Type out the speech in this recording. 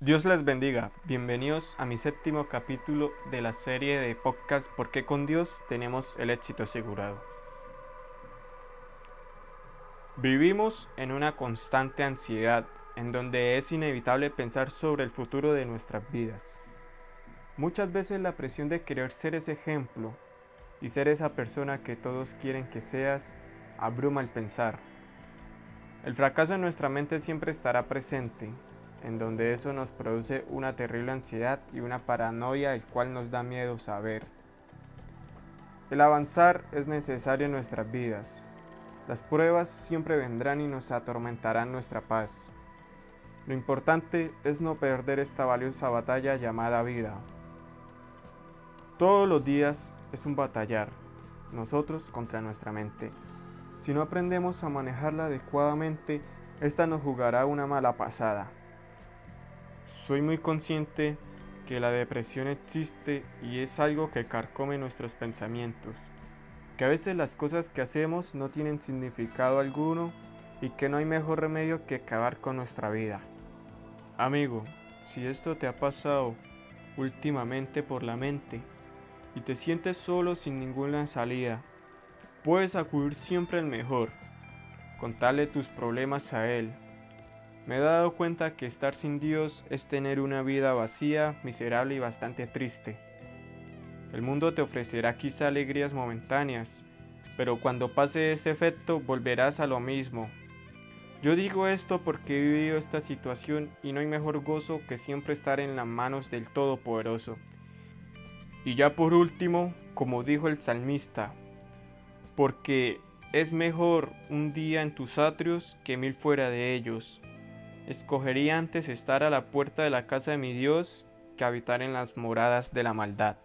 Dios les bendiga. Bienvenidos a mi séptimo capítulo de la serie de podcast Porque con Dios tenemos el éxito asegurado. Vivimos en una constante ansiedad en donde es inevitable pensar sobre el futuro de nuestras vidas. Muchas veces la presión de querer ser ese ejemplo y ser esa persona que todos quieren que seas abruma el pensar. El fracaso en nuestra mente siempre estará presente en donde eso nos produce una terrible ansiedad y una paranoia el cual nos da miedo saber. El avanzar es necesario en nuestras vidas. Las pruebas siempre vendrán y nos atormentarán nuestra paz. Lo importante es no perder esta valiosa batalla llamada vida. Todos los días es un batallar, nosotros contra nuestra mente. Si no aprendemos a manejarla adecuadamente, esta nos jugará una mala pasada. Soy muy consciente que la depresión existe y es algo que carcome nuestros pensamientos, que a veces las cosas que hacemos no tienen significado alguno y que no hay mejor remedio que acabar con nuestra vida. Amigo, si esto te ha pasado últimamente por la mente y te sientes solo sin ninguna salida, puedes acudir siempre al mejor, contarle tus problemas a él me he dado cuenta que estar sin Dios es tener una vida vacía, miserable y bastante triste. El mundo te ofrecerá quizá alegrías momentáneas, pero cuando pase ese efecto volverás a lo mismo. Yo digo esto porque he vivido esta situación y no hay mejor gozo que siempre estar en las manos del Todopoderoso. Y ya por último, como dijo el salmista, porque es mejor un día en tus atrios que mil fuera de ellos. Escogería antes estar a la puerta de la casa de mi Dios que habitar en las moradas de la maldad.